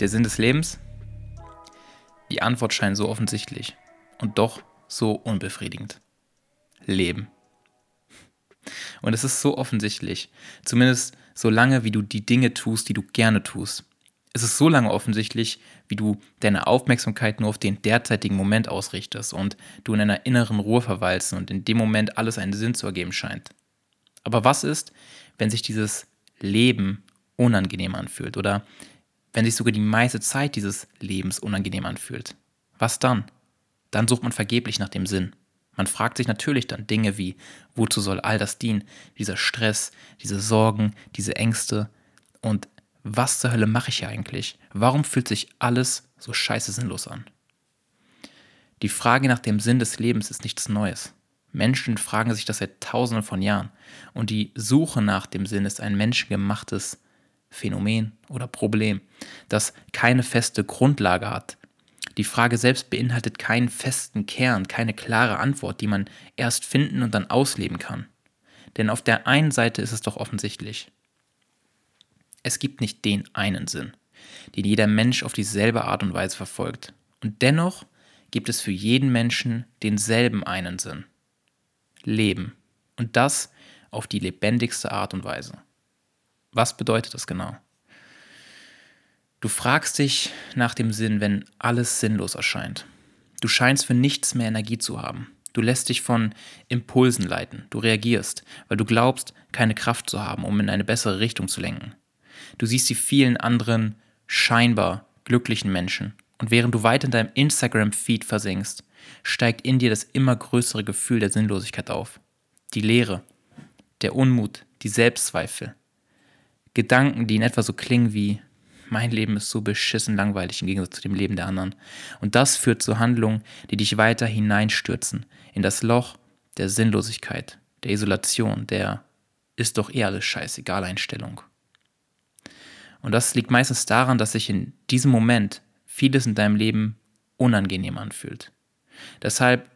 Der Sinn des Lebens? Die Antwort scheint so offensichtlich und doch so unbefriedigend. Leben. Und es ist so offensichtlich, zumindest so lange, wie du die Dinge tust, die du gerne tust. Es ist so lange offensichtlich, wie du deine Aufmerksamkeit nur auf den derzeitigen Moment ausrichtest und du in einer inneren Ruhe verweilst und in dem Moment alles einen Sinn zu ergeben scheint. Aber was ist, wenn sich dieses Leben unangenehm anfühlt oder wenn sich sogar die meiste Zeit dieses Lebens unangenehm anfühlt. Was dann? Dann sucht man vergeblich nach dem Sinn. Man fragt sich natürlich dann Dinge wie, wozu soll all das dienen? Dieser Stress, diese Sorgen, diese Ängste. Und was zur Hölle mache ich hier eigentlich? Warum fühlt sich alles so scheiße sinnlos an? Die Frage nach dem Sinn des Lebens ist nichts Neues. Menschen fragen sich das seit tausenden von Jahren. Und die Suche nach dem Sinn ist ein menschengemachtes Phänomen oder Problem, das keine feste Grundlage hat. Die Frage selbst beinhaltet keinen festen Kern, keine klare Antwort, die man erst finden und dann ausleben kann. Denn auf der einen Seite ist es doch offensichtlich. Es gibt nicht den einen Sinn, den jeder Mensch auf dieselbe Art und Weise verfolgt. Und dennoch gibt es für jeden Menschen denselben einen Sinn. Leben. Und das auf die lebendigste Art und Weise. Was bedeutet das genau? Du fragst dich nach dem Sinn, wenn alles sinnlos erscheint. Du scheinst für nichts mehr Energie zu haben. Du lässt dich von Impulsen leiten. Du reagierst, weil du glaubst, keine Kraft zu haben, um in eine bessere Richtung zu lenken. Du siehst die vielen anderen scheinbar glücklichen Menschen. Und während du weiter in deinem Instagram-Feed versinkst, steigt in dir das immer größere Gefühl der Sinnlosigkeit auf. Die Leere, der Unmut, die Selbstzweifel, Gedanken, die in etwa so klingen wie, mein Leben ist so beschissen langweilig im Gegensatz zu dem Leben der anderen. Und das führt zu Handlungen, die dich weiter hineinstürzen in das Loch der Sinnlosigkeit, der Isolation, der ist doch eh alles scheißegal Einstellung. Und das liegt meistens daran, dass sich in diesem Moment vieles in deinem Leben unangenehm anfühlt. Deshalb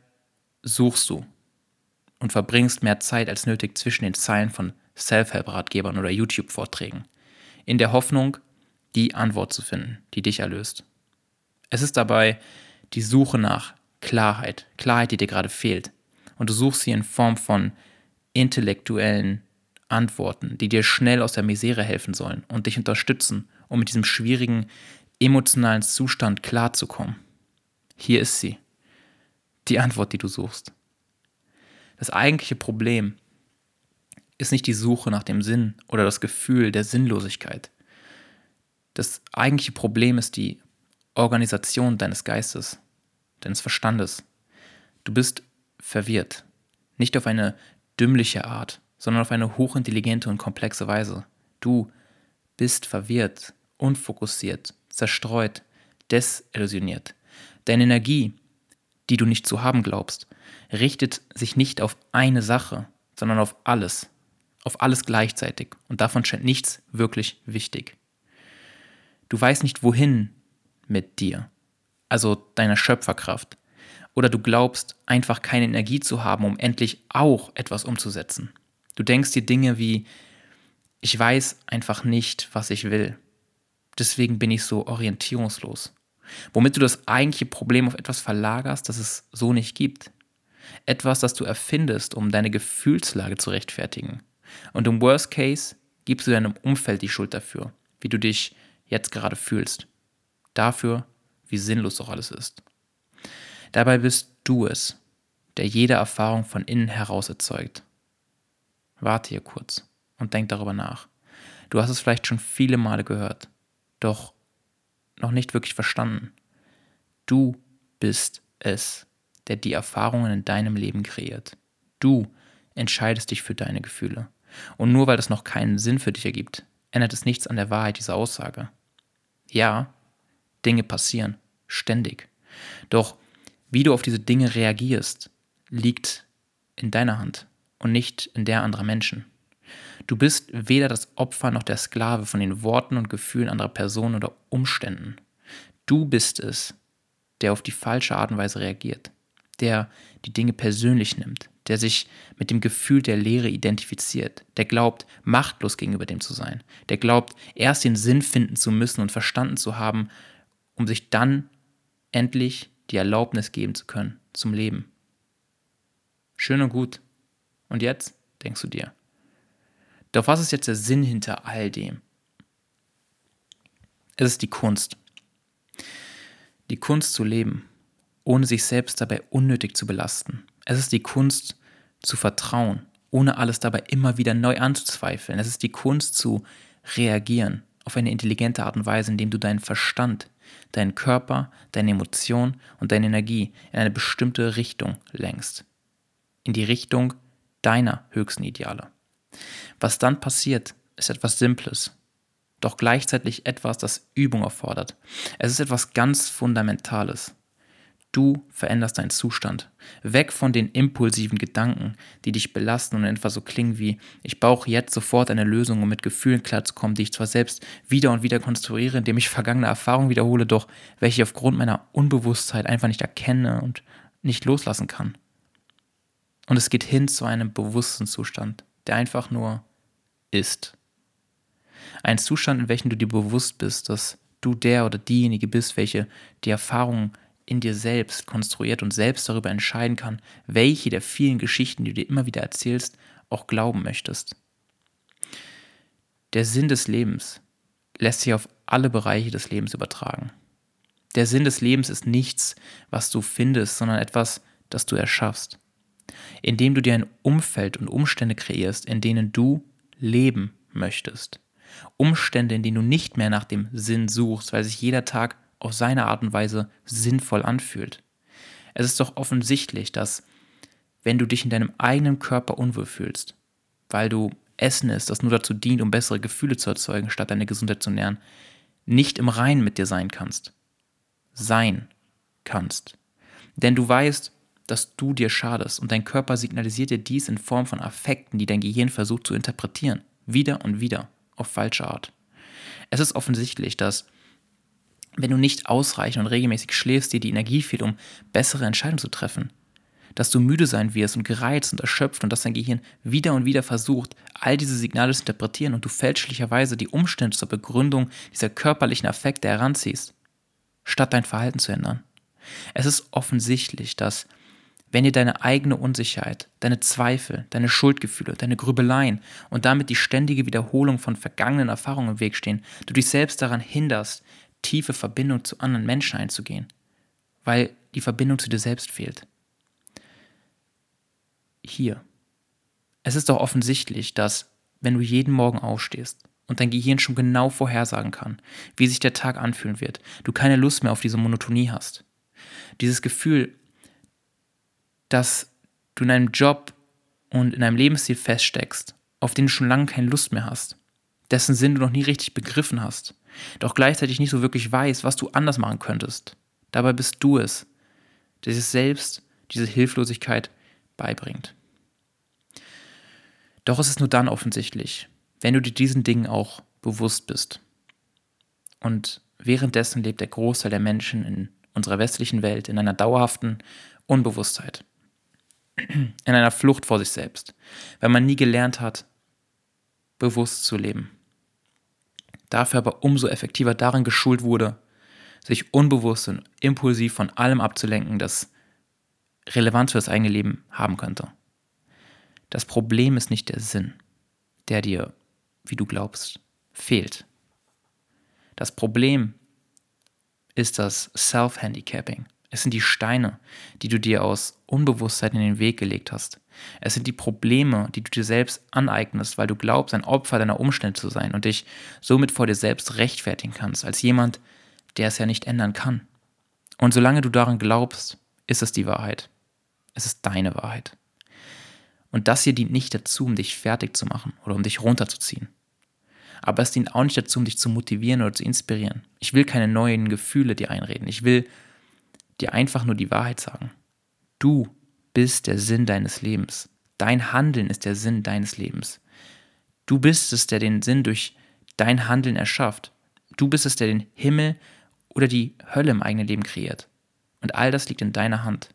suchst du und verbringst mehr Zeit als nötig zwischen den Zeilen von Self-Help-Ratgebern oder YouTube-Vorträgen, in der Hoffnung, die Antwort zu finden, die dich erlöst. Es ist dabei die Suche nach Klarheit, Klarheit, die dir gerade fehlt. Und du suchst sie in Form von intellektuellen Antworten, die dir schnell aus der Misere helfen sollen und dich unterstützen, um mit diesem schwierigen emotionalen Zustand klarzukommen. Hier ist sie. Die Antwort, die du suchst. Das eigentliche Problem ist nicht die Suche nach dem Sinn oder das Gefühl der Sinnlosigkeit. Das eigentliche Problem ist die Organisation deines Geistes, deines Verstandes. Du bist verwirrt. Nicht auf eine dümmliche Art, sondern auf eine hochintelligente und komplexe Weise. Du bist verwirrt, unfokussiert, zerstreut, desillusioniert. Deine Energie, die du nicht zu haben glaubst, richtet sich nicht auf eine Sache, sondern auf alles, auf alles gleichzeitig und davon scheint nichts wirklich wichtig. Du weißt nicht wohin mit dir, also deiner Schöpferkraft, oder du glaubst einfach keine Energie zu haben, um endlich auch etwas umzusetzen. Du denkst dir Dinge wie, ich weiß einfach nicht, was ich will. Deswegen bin ich so orientierungslos. Womit du das eigentliche Problem auf etwas verlagerst, das es so nicht gibt. Etwas, das du erfindest, um deine Gefühlslage zu rechtfertigen. Und im Worst Case gibst du deinem Umfeld die Schuld dafür, wie du dich jetzt gerade fühlst. Dafür, wie sinnlos doch alles ist. Dabei bist du es, der jede Erfahrung von innen heraus erzeugt. Warte hier kurz und denk darüber nach. Du hast es vielleicht schon viele Male gehört, doch noch nicht wirklich verstanden. Du bist es, der die Erfahrungen in deinem Leben kreiert. Du entscheidest dich für deine Gefühle. Und nur weil das noch keinen Sinn für dich ergibt, ändert es nichts an der Wahrheit dieser Aussage. Ja, Dinge passieren, ständig. Doch wie du auf diese Dinge reagierst, liegt in deiner Hand und nicht in der anderer Menschen. Du bist weder das Opfer noch der Sklave von den Worten und Gefühlen anderer Personen oder Umständen. Du bist es, der auf die falsche Art und Weise reagiert, der die Dinge persönlich nimmt, der sich mit dem Gefühl der Leere identifiziert, der glaubt, machtlos gegenüber dem zu sein, der glaubt, erst den Sinn finden zu müssen und verstanden zu haben, um sich dann endlich die Erlaubnis geben zu können zum Leben. Schön und gut. Und jetzt, denkst du dir. Doch was ist jetzt der Sinn hinter all dem? Es ist die Kunst. Die Kunst zu leben, ohne sich selbst dabei unnötig zu belasten. Es ist die Kunst zu vertrauen, ohne alles dabei immer wieder neu anzuzweifeln. Es ist die Kunst zu reagieren auf eine intelligente Art und Weise, indem du deinen Verstand, deinen Körper, deine Emotion und deine Energie in eine bestimmte Richtung lenkst. In die Richtung deiner höchsten Ideale. Was dann passiert, ist etwas Simples, doch gleichzeitig etwas, das Übung erfordert. Es ist etwas ganz Fundamentales. Du veränderst deinen Zustand. Weg von den impulsiven Gedanken, die dich belasten und etwa so klingen wie, ich brauche jetzt sofort eine Lösung, um mit Gefühlen klarzukommen, die ich zwar selbst wieder und wieder konstruiere, indem ich vergangene Erfahrungen wiederhole, doch welche ich aufgrund meiner Unbewusstheit einfach nicht erkenne und nicht loslassen kann. Und es geht hin zu einem bewussten Zustand, der einfach nur ist. Ein Zustand, in welchem du dir bewusst bist, dass du der oder diejenige bist, welche die Erfahrungen in dir selbst konstruiert und selbst darüber entscheiden kann, welche der vielen Geschichten, die du dir immer wieder erzählst, auch glauben möchtest. Der Sinn des Lebens lässt sich auf alle Bereiche des Lebens übertragen. Der Sinn des Lebens ist nichts, was du findest, sondern etwas, das du erschaffst. Indem du dir ein Umfeld und Umstände kreierst, in denen du leben möchtest. Umstände, in denen du nicht mehr nach dem Sinn suchst, weil sich jeder Tag auf seine Art und Weise sinnvoll anfühlt. Es ist doch offensichtlich, dass wenn du dich in deinem eigenen Körper unwohl fühlst, weil du Essen isst, das nur dazu dient, um bessere Gefühle zu erzeugen, statt deine Gesundheit zu nähren, nicht im Reinen mit dir sein kannst. Sein kannst. Denn du weißt, dass du dir schadest und dein Körper signalisiert dir dies in Form von Affekten, die dein Gehirn versucht zu interpretieren. Wieder und wieder. Auf falsche Art. Es ist offensichtlich, dass wenn du nicht ausreichend und regelmäßig schläfst, dir die Energie fehlt, um bessere Entscheidungen zu treffen. Dass du müde sein wirst und gereizt und erschöpft und dass dein Gehirn wieder und wieder versucht, all diese Signale zu interpretieren und du fälschlicherweise die Umstände zur Begründung dieser körperlichen Affekte heranziehst, statt dein Verhalten zu ändern. Es ist offensichtlich, dass wenn dir deine eigene Unsicherheit, deine Zweifel, deine Schuldgefühle, deine Grübeleien und damit die ständige Wiederholung von vergangenen Erfahrungen im Weg stehen, du dich selbst daran hinderst, tiefe Verbindung zu anderen Menschen einzugehen, weil die Verbindung zu dir selbst fehlt. Hier. Es ist doch offensichtlich, dass, wenn du jeden Morgen aufstehst und dein Gehirn schon genau vorhersagen kann, wie sich der Tag anfühlen wird, du keine Lust mehr auf diese Monotonie hast. Dieses Gefühl, dass du in einem Job und in einem Lebensstil feststeckst, auf den du schon lange keine Lust mehr hast, dessen Sinn du noch nie richtig begriffen hast, doch gleichzeitig nicht so wirklich weiß, was du anders machen könntest. Dabei bist du es, der sich selbst diese Hilflosigkeit beibringt. Doch es ist nur dann offensichtlich, wenn du dir diesen Dingen auch bewusst bist. Und währenddessen lebt der Großteil der Menschen in unserer westlichen Welt in einer dauerhaften Unbewusstheit, in einer Flucht vor sich selbst, weil man nie gelernt hat, bewusst zu leben dafür aber umso effektiver darin geschult wurde, sich unbewusst und impulsiv von allem abzulenken, das Relevanz für das eigene Leben haben könnte. Das Problem ist nicht der Sinn, der dir, wie du glaubst, fehlt. Das Problem ist das Self-Handicapping. Es sind die Steine, die du dir aus Unbewusstheit in den Weg gelegt hast. Es sind die Probleme, die du dir selbst aneignest, weil du glaubst, ein Opfer deiner Umstände zu sein und dich somit vor dir selbst rechtfertigen kannst, als jemand, der es ja nicht ändern kann. Und solange du daran glaubst, ist es die Wahrheit. Es ist deine Wahrheit. Und das hier dient nicht dazu, um dich fertig zu machen oder um dich runterzuziehen. Aber es dient auch nicht dazu, um dich zu motivieren oder zu inspirieren. Ich will keine neuen Gefühle dir einreden. Ich will dir einfach nur die Wahrheit sagen. Du bist der Sinn deines Lebens. Dein Handeln ist der Sinn deines Lebens. Du bist es, der den Sinn durch dein Handeln erschafft. Du bist es, der den Himmel oder die Hölle im eigenen Leben kreiert. Und all das liegt in deiner Hand.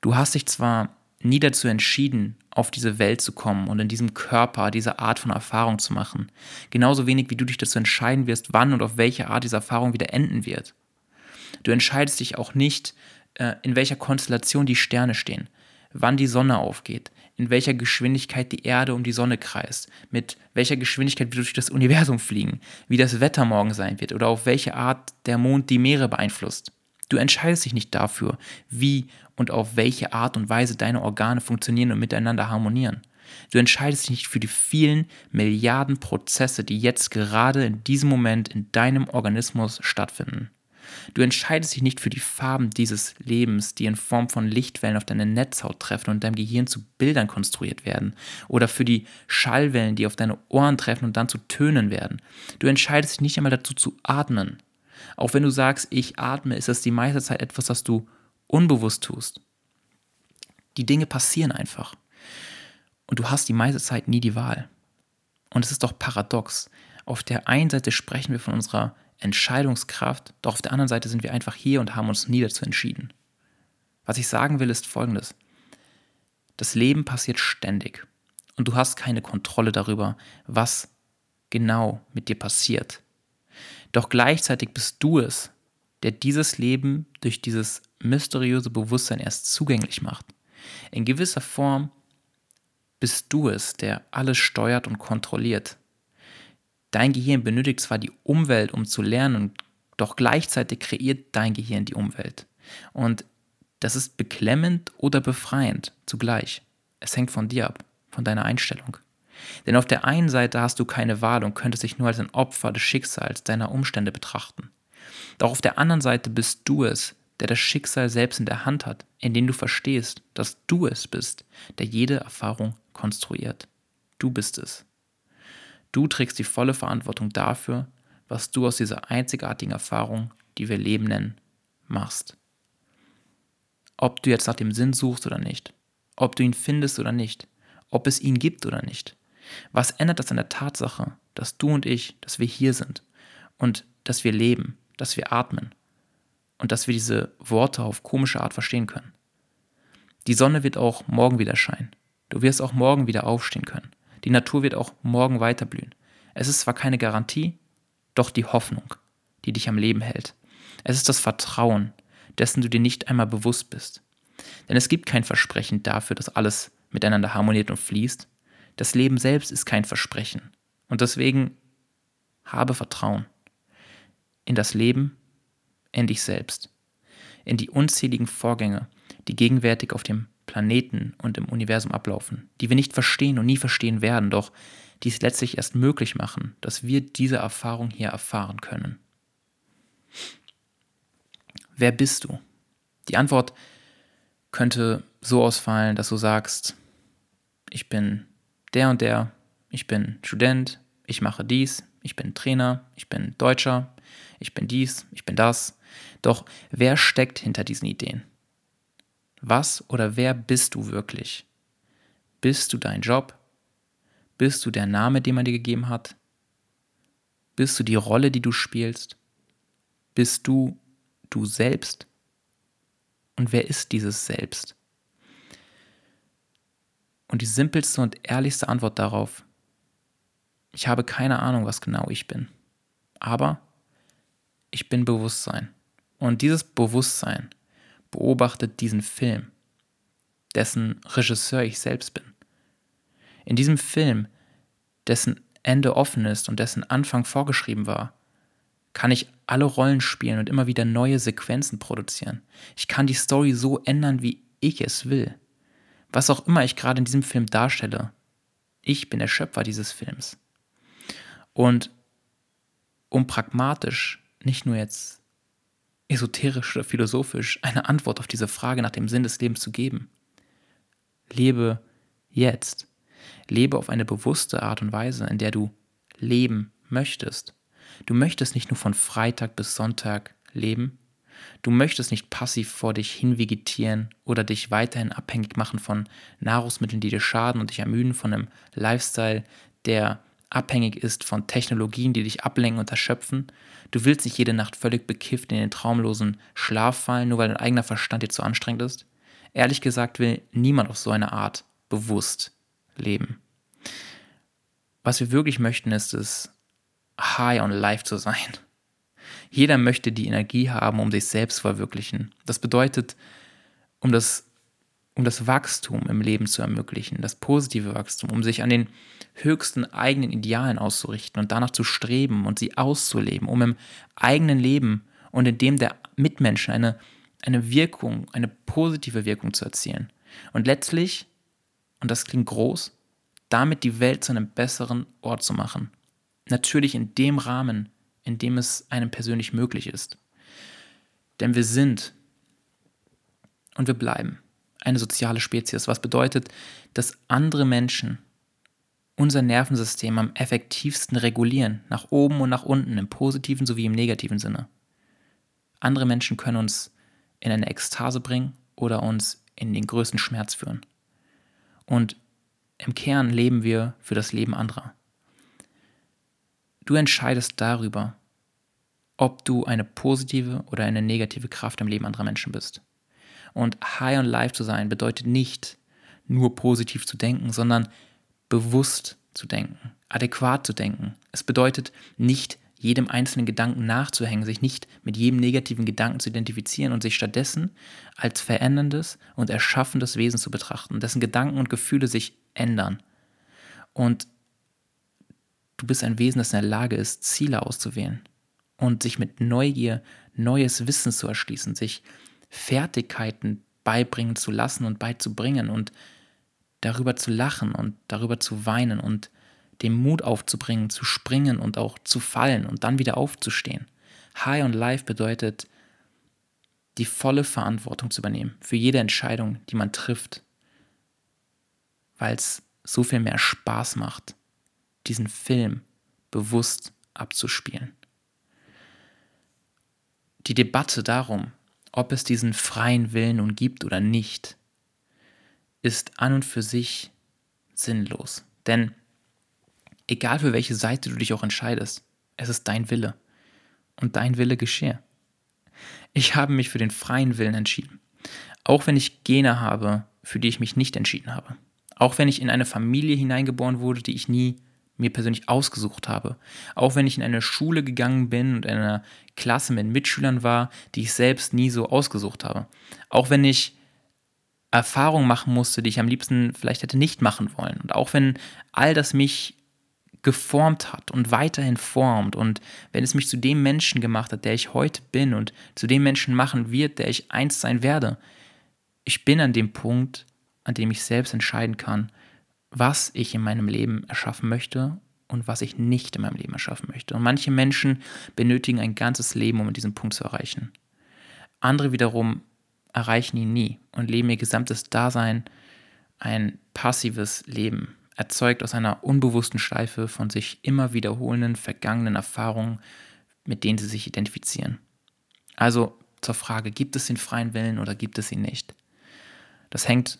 Du hast dich zwar nie dazu entschieden, auf diese Welt zu kommen und in diesem Körper diese Art von Erfahrung zu machen. Genauso wenig wie du dich dazu entscheiden wirst, wann und auf welche Art diese Erfahrung wieder enden wird. Du entscheidest dich auch nicht, in welcher Konstellation die Sterne stehen, wann die Sonne aufgeht, in welcher Geschwindigkeit die Erde um die Sonne kreist, mit welcher Geschwindigkeit wir durch das Universum fliegen, wie das Wetter morgen sein wird oder auf welche Art der Mond die Meere beeinflusst. Du entscheidest dich nicht dafür, wie und auf welche Art und Weise deine Organe funktionieren und miteinander harmonieren. Du entscheidest dich nicht für die vielen Milliarden Prozesse, die jetzt gerade in diesem Moment in deinem Organismus stattfinden. Du entscheidest dich nicht für die Farben dieses Lebens, die in Form von Lichtwellen auf deine Netzhaut treffen und in deinem Gehirn zu Bildern konstruiert werden. Oder für die Schallwellen, die auf deine Ohren treffen und dann zu Tönen werden. Du entscheidest dich nicht einmal dazu zu atmen. Auch wenn du sagst, ich atme, ist das die meiste Zeit etwas, was du unbewusst tust. Die Dinge passieren einfach. Und du hast die meiste Zeit nie die Wahl. Und es ist doch paradox. Auf der einen Seite sprechen wir von unserer Entscheidungskraft, doch auf der anderen Seite sind wir einfach hier und haben uns nie dazu entschieden. Was ich sagen will, ist folgendes. Das Leben passiert ständig und du hast keine Kontrolle darüber, was genau mit dir passiert. Doch gleichzeitig bist du es, der dieses Leben durch dieses mysteriöse Bewusstsein erst zugänglich macht. In gewisser Form bist du es, der alles steuert und kontrolliert. Dein Gehirn benötigt zwar die Umwelt, um zu lernen, doch gleichzeitig kreiert dein Gehirn die Umwelt. Und das ist beklemmend oder befreiend zugleich. Es hängt von dir ab, von deiner Einstellung. Denn auf der einen Seite hast du keine Wahl und könntest dich nur als ein Opfer des Schicksals deiner Umstände betrachten. Doch auf der anderen Seite bist du es, der das Schicksal selbst in der Hand hat, indem du verstehst, dass du es bist, der jede Erfahrung konstruiert. Du bist es. Du trägst die volle Verantwortung dafür, was du aus dieser einzigartigen Erfahrung, die wir Leben nennen, machst. Ob du jetzt nach dem Sinn suchst oder nicht, ob du ihn findest oder nicht, ob es ihn gibt oder nicht. Was ändert das an der Tatsache, dass du und ich, dass wir hier sind und dass wir leben, dass wir atmen und dass wir diese Worte auf komische Art verstehen können? Die Sonne wird auch morgen wieder scheinen. Du wirst auch morgen wieder aufstehen können. Die Natur wird auch morgen weiterblühen. Es ist zwar keine Garantie, doch die Hoffnung, die dich am Leben hält. Es ist das Vertrauen, dessen du dir nicht einmal bewusst bist. Denn es gibt kein Versprechen dafür, dass alles miteinander harmoniert und fließt. Das Leben selbst ist kein Versprechen. Und deswegen habe Vertrauen in das Leben, in dich selbst, in die unzähligen Vorgänge, die gegenwärtig auf dem Planeten und im Universum ablaufen, die wir nicht verstehen und nie verstehen werden, doch die es letztlich erst möglich machen, dass wir diese Erfahrung hier erfahren können. Wer bist du? Die Antwort könnte so ausfallen, dass du sagst, ich bin der und der, ich bin Student, ich mache dies, ich bin Trainer, ich bin Deutscher, ich bin dies, ich bin das. Doch wer steckt hinter diesen Ideen? Was oder wer bist du wirklich? Bist du dein Job? Bist du der Name, den man dir gegeben hat? Bist du die Rolle, die du spielst? Bist du du selbst? Und wer ist dieses Selbst? Und die simpelste und ehrlichste Antwort darauf, ich habe keine Ahnung, was genau ich bin. Aber ich bin Bewusstsein. Und dieses Bewusstsein beobachtet diesen Film, dessen Regisseur ich selbst bin. In diesem Film, dessen Ende offen ist und dessen Anfang vorgeschrieben war, kann ich alle Rollen spielen und immer wieder neue Sequenzen produzieren. Ich kann die Story so ändern, wie ich es will. Was auch immer ich gerade in diesem Film darstelle, ich bin der Schöpfer dieses Films. Und um pragmatisch, nicht nur jetzt esoterisch oder philosophisch, eine Antwort auf diese Frage nach dem Sinn des Lebens zu geben, lebe jetzt. Lebe auf eine bewusste Art und Weise, in der du leben möchtest. Du möchtest nicht nur von Freitag bis Sonntag leben. Du möchtest nicht passiv vor dich hin vegetieren oder dich weiterhin abhängig machen von Nahrungsmitteln, die dir schaden und dich ermüden, von einem Lifestyle, der abhängig ist von Technologien, die dich ablenken und erschöpfen. Du willst nicht jede Nacht völlig bekifft in den traumlosen Schlaf fallen, nur weil dein eigener Verstand dir zu anstrengend ist. ehrlich gesagt will niemand auf so eine Art bewusst leben. Was wir wirklich möchten, ist es, high on life zu sein. Jeder möchte die Energie haben, um sich selbst zu verwirklichen. Das bedeutet, um das, um das Wachstum im Leben zu ermöglichen, das positive Wachstum, um sich an den höchsten eigenen Idealen auszurichten und danach zu streben und sie auszuleben, um im eigenen Leben und in dem der Mitmenschen eine, eine Wirkung, eine positive Wirkung zu erzielen. Und letztlich, und das klingt groß, damit die Welt zu einem besseren Ort zu machen. Natürlich in dem Rahmen, in dem es einem persönlich möglich ist. Denn wir sind und wir bleiben eine soziale Spezies, was bedeutet, dass andere Menschen unser Nervensystem am effektivsten regulieren, nach oben und nach unten, im positiven sowie im negativen Sinne. Andere Menschen können uns in eine Ekstase bringen oder uns in den größten Schmerz führen. Und im Kern leben wir für das Leben anderer. Du entscheidest darüber, ob du eine positive oder eine negative Kraft im Leben anderer Menschen bist. Und high on life zu sein bedeutet nicht nur positiv zu denken, sondern bewusst zu denken, adäquat zu denken. Es bedeutet nicht jedem einzelnen Gedanken nachzuhängen, sich nicht mit jedem negativen Gedanken zu identifizieren und sich stattdessen als veränderndes und erschaffendes Wesen zu betrachten, dessen Gedanken und Gefühle sich ändern. Und du bist ein Wesen, das in der Lage ist, Ziele auszuwählen und sich mit Neugier neues Wissen zu erschließen, sich Fertigkeiten beibringen zu lassen und beizubringen und darüber zu lachen und darüber zu weinen und den Mut aufzubringen, zu springen und auch zu fallen und dann wieder aufzustehen. High on Life bedeutet, die volle Verantwortung zu übernehmen für jede Entscheidung, die man trifft, weil es so viel mehr Spaß macht, diesen Film bewusst abzuspielen. Die Debatte darum, ob es diesen freien Willen nun gibt oder nicht, ist an und für sich sinnlos. Denn egal für welche Seite du dich auch entscheidest, es ist dein Wille. Und dein Wille geschehe. Ich habe mich für den freien Willen entschieden. Auch wenn ich Gene habe, für die ich mich nicht entschieden habe. Auch wenn ich in eine Familie hineingeboren wurde, die ich nie mir persönlich ausgesucht habe. Auch wenn ich in eine Schule gegangen bin und in einer Klasse mit Mitschülern war, die ich selbst nie so ausgesucht habe. Auch wenn ich Erfahrungen machen musste, die ich am liebsten vielleicht hätte nicht machen wollen. Und auch wenn all das mich geformt hat und weiterhin formt und wenn es mich zu dem Menschen gemacht hat, der ich heute bin und zu dem Menschen machen wird, der ich einst sein werde. Ich bin an dem Punkt, an dem ich selbst entscheiden kann, was ich in meinem Leben erschaffen möchte und was ich nicht in meinem Leben erschaffen möchte. Und manche Menschen benötigen ein ganzes Leben, um diesen Punkt zu erreichen. Andere wiederum erreichen ihn nie und leben ihr gesamtes Dasein ein passives Leben, erzeugt aus einer unbewussten Schleife von sich immer wiederholenden vergangenen Erfahrungen, mit denen sie sich identifizieren. Also zur Frage, gibt es den freien Willen oder gibt es ihn nicht? Das hängt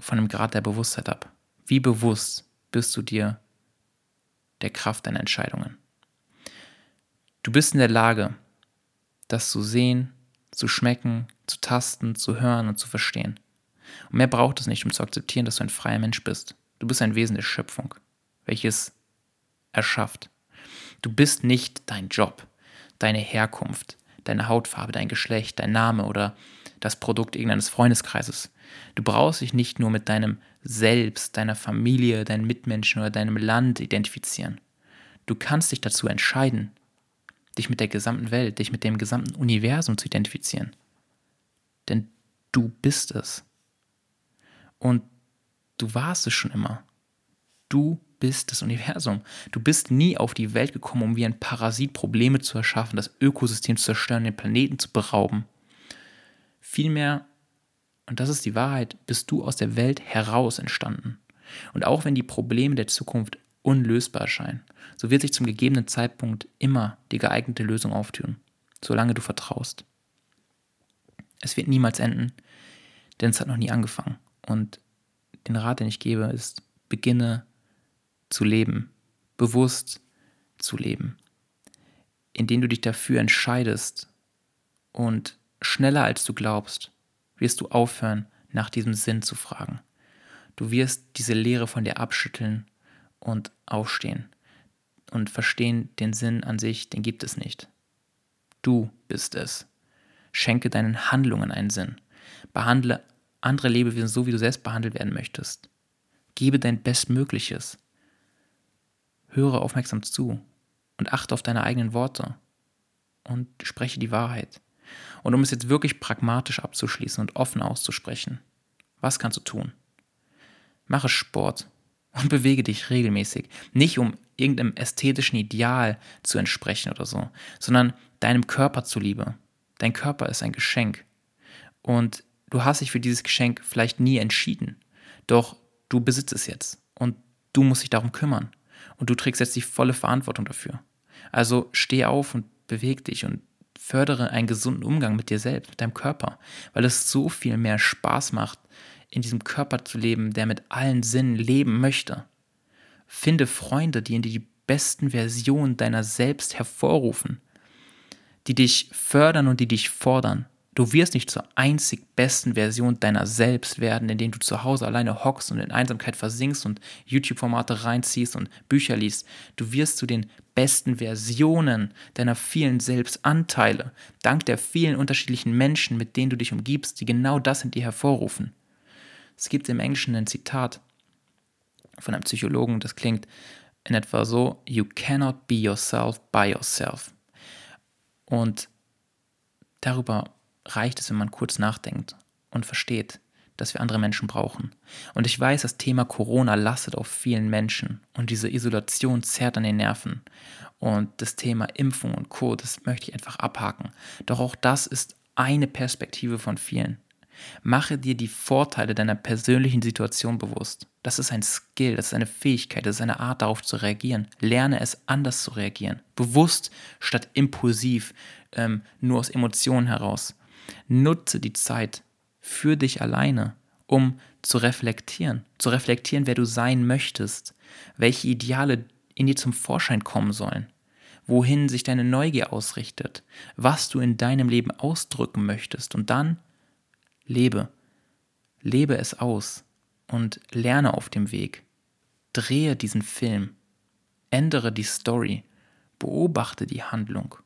von dem Grad der Bewusstheit ab. Wie bewusst bist du dir der Kraft deiner Entscheidungen? Du bist in der Lage, das zu sehen, zu schmecken, zu tasten, zu hören und zu verstehen. Und mehr braucht es nicht, um zu akzeptieren, dass du ein freier Mensch bist. Du bist ein Wesen der Schöpfung, welches erschafft. Du bist nicht dein Job, deine Herkunft, deine Hautfarbe, dein Geschlecht, dein Name oder das Produkt irgendeines Freundeskreises. Du brauchst dich nicht nur mit deinem Selbst, deiner Familie, deinen Mitmenschen oder deinem Land identifizieren. Du kannst dich dazu entscheiden, dich mit der gesamten Welt, dich mit dem gesamten Universum zu identifizieren. Denn du bist es. Und du warst es schon immer. Du bist das Universum. Du bist nie auf die Welt gekommen, um wie ein Parasit Probleme zu erschaffen, das Ökosystem zu zerstören, den Planeten zu berauben. Vielmehr, und das ist die Wahrheit, bist du aus der Welt heraus entstanden. Und auch wenn die Probleme der Zukunft unlösbar erscheinen, so wird sich zum gegebenen Zeitpunkt immer die geeignete Lösung auftun, solange du vertraust. Es wird niemals enden, denn es hat noch nie angefangen. Und den Rat, den ich gebe, ist, beginne zu leben, bewusst zu leben, indem du dich dafür entscheidest und schneller als du glaubst, wirst du aufhören, nach diesem Sinn zu fragen. Du wirst diese Lehre von dir abschütteln und aufstehen und verstehen, den Sinn an sich, den gibt es nicht. Du bist es. Schenke deinen Handlungen einen Sinn. Behandle andere Lebewesen so, wie du selbst behandelt werden möchtest. Gebe dein Bestmögliches. Höre aufmerksam zu und achte auf deine eigenen Worte und spreche die Wahrheit. Und um es jetzt wirklich pragmatisch abzuschließen und offen auszusprechen, was kannst du tun? Mache Sport und bewege dich regelmäßig. Nicht um irgendeinem ästhetischen Ideal zu entsprechen oder so, sondern deinem Körper zuliebe. Dein Körper ist ein Geschenk. Und du hast dich für dieses Geschenk vielleicht nie entschieden. Doch du besitzt es jetzt. Und du musst dich darum kümmern. Und du trägst jetzt die volle Verantwortung dafür. Also steh auf und beweg dich und fördere einen gesunden Umgang mit dir selbst, mit deinem Körper, weil es so viel mehr Spaß macht, in diesem Körper zu leben, der mit allen Sinnen leben möchte. Finde Freunde, die in dir die besten Versionen deiner selbst hervorrufen, die dich fördern und die dich fordern. Du wirst nicht zur einzig besten Version deiner selbst werden, indem du zu Hause alleine hockst und in Einsamkeit versinkst und YouTube-Formate reinziehst und Bücher liest. Du wirst zu den besten Versionen deiner vielen Selbstanteile, dank der vielen unterschiedlichen Menschen, mit denen du dich umgibst, die genau das in dir hervorrufen. Es gibt im Englischen ein Zitat von einem Psychologen, das klingt in etwa so: You cannot be yourself by yourself. Und darüber reicht es, wenn man kurz nachdenkt und versteht, dass wir andere Menschen brauchen. Und ich weiß, das Thema Corona lastet auf vielen Menschen und diese Isolation zerrt an den Nerven. Und das Thema Impfung und Co., das möchte ich einfach abhaken. Doch auch das ist eine Perspektive von vielen. Mache dir die Vorteile deiner persönlichen Situation bewusst. Das ist ein Skill, das ist eine Fähigkeit, das ist eine Art darauf zu reagieren. Lerne es anders zu reagieren. Bewusst statt impulsiv, ähm, nur aus Emotionen heraus. Nutze die Zeit für dich alleine, um zu reflektieren. Zu reflektieren, wer du sein möchtest, welche Ideale in dir zum Vorschein kommen sollen, wohin sich deine Neugier ausrichtet, was du in deinem Leben ausdrücken möchtest. Und dann lebe. Lebe es aus und lerne auf dem Weg. Drehe diesen Film. Ändere die Story. Beobachte die Handlung.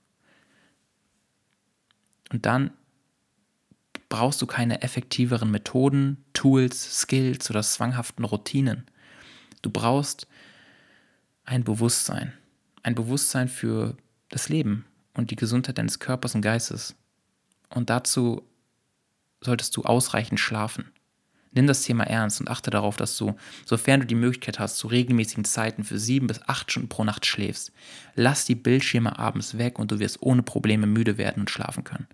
Und dann brauchst du keine effektiveren Methoden, Tools, Skills oder zwanghaften Routinen. Du brauchst ein Bewusstsein. Ein Bewusstsein für das Leben und die Gesundheit deines Körpers und Geistes. Und dazu solltest du ausreichend schlafen. Nimm das Thema ernst und achte darauf, dass du, sofern du die Möglichkeit hast, zu regelmäßigen Zeiten für sieben bis acht Stunden pro Nacht schläfst. Lass die Bildschirme abends weg und du wirst ohne Probleme müde werden und schlafen können.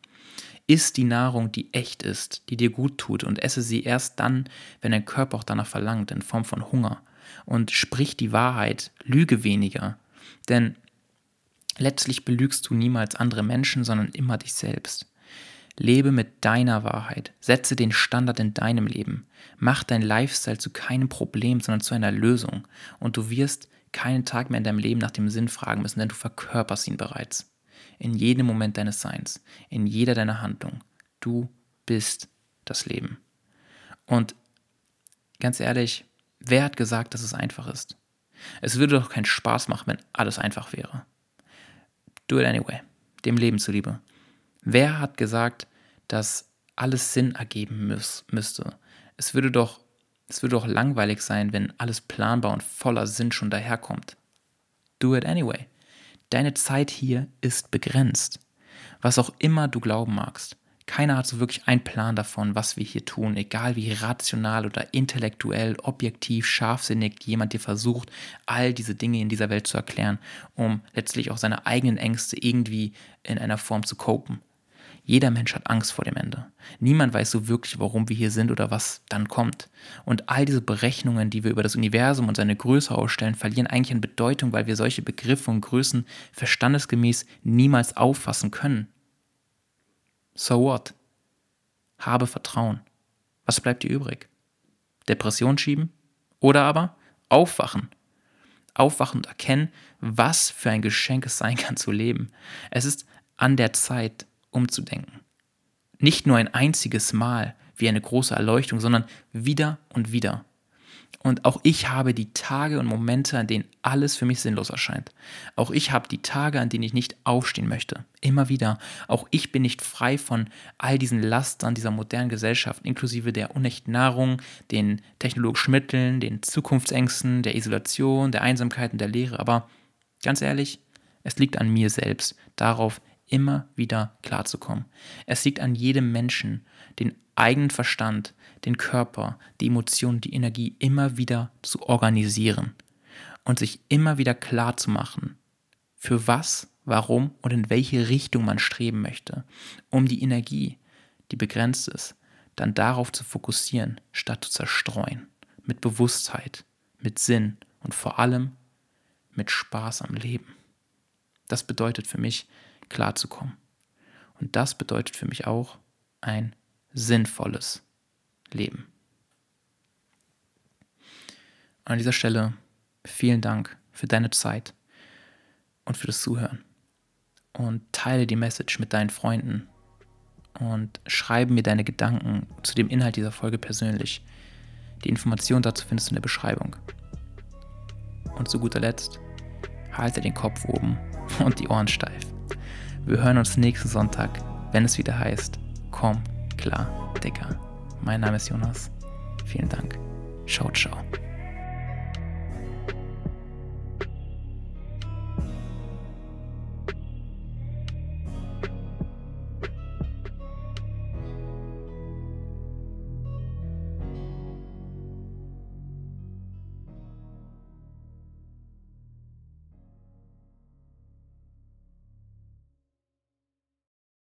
Iss die Nahrung, die echt ist, die dir gut tut und esse sie erst dann, wenn dein Körper auch danach verlangt, in Form von Hunger. Und sprich die Wahrheit, lüge weniger. Denn letztlich belügst du niemals andere Menschen, sondern immer dich selbst. Lebe mit deiner Wahrheit. Setze den Standard in deinem Leben. Mach dein Lifestyle zu keinem Problem, sondern zu einer Lösung. Und du wirst keinen Tag mehr in deinem Leben nach dem Sinn fragen müssen, denn du verkörperst ihn bereits. In jedem Moment deines Seins, in jeder deiner Handlung. Du bist das Leben. Und ganz ehrlich, wer hat gesagt, dass es einfach ist? Es würde doch keinen Spaß machen, wenn alles einfach wäre. Do it anyway, dem Leben zuliebe. Wer hat gesagt, dass alles Sinn ergeben müß, müsste? Es würde doch, es würde doch langweilig sein, wenn alles planbar und voller Sinn schon daherkommt. Do it anyway. Deine Zeit hier ist begrenzt. Was auch immer du glauben magst. Keiner hat so wirklich einen Plan davon, was wir hier tun, egal wie rational oder intellektuell, objektiv, scharfsinnig jemand dir versucht, all diese Dinge in dieser Welt zu erklären, um letztlich auch seine eigenen Ängste irgendwie in einer Form zu copen. Jeder Mensch hat Angst vor dem Ende. Niemand weiß so wirklich, warum wir hier sind oder was dann kommt. Und all diese Berechnungen, die wir über das Universum und seine Größe ausstellen, verlieren eigentlich an Bedeutung, weil wir solche Begriffe und Größen verstandesgemäß niemals auffassen können. So what? Habe Vertrauen. Was bleibt dir übrig? Depression schieben? Oder aber aufwachen. Aufwachen und erkennen, was für ein Geschenk es sein kann zu leben. Es ist an der Zeit, umzudenken. Nicht nur ein einziges Mal, wie eine große Erleuchtung, sondern wieder und wieder. Und auch ich habe die Tage und Momente, an denen alles für mich sinnlos erscheint. Auch ich habe die Tage, an denen ich nicht aufstehen möchte. Immer wieder. Auch ich bin nicht frei von all diesen Lastern dieser modernen Gesellschaft, inklusive der unechten Nahrung, den technologischen Mitteln, den Zukunftsängsten, der Isolation, der Einsamkeit und der Leere. Aber ganz ehrlich, es liegt an mir selbst, darauf immer wieder klarzukommen. Es liegt an jedem Menschen, den eigenen Verstand, den Körper, die Emotionen, die Energie immer wieder zu organisieren und sich immer wieder klar zu machen, für was, warum und in welche Richtung man streben möchte, um die Energie, die begrenzt ist, dann darauf zu fokussieren, statt zu zerstreuen, mit Bewusstheit, mit Sinn und vor allem mit Spaß am Leben. Das bedeutet für mich, klarzukommen. Und das bedeutet für mich auch ein sinnvolles Leben. An dieser Stelle vielen Dank für deine Zeit und für das Zuhören. Und teile die Message mit deinen Freunden und schreibe mir deine Gedanken zu dem Inhalt dieser Folge persönlich. Die Informationen dazu findest du in der Beschreibung. Und zu guter Letzt, halte den Kopf oben und die Ohren steif. Wir hören uns nächsten Sonntag, wenn es wieder heißt, komm klar, Digga. Mein Name ist Jonas. Vielen Dank. Ciao, ciao.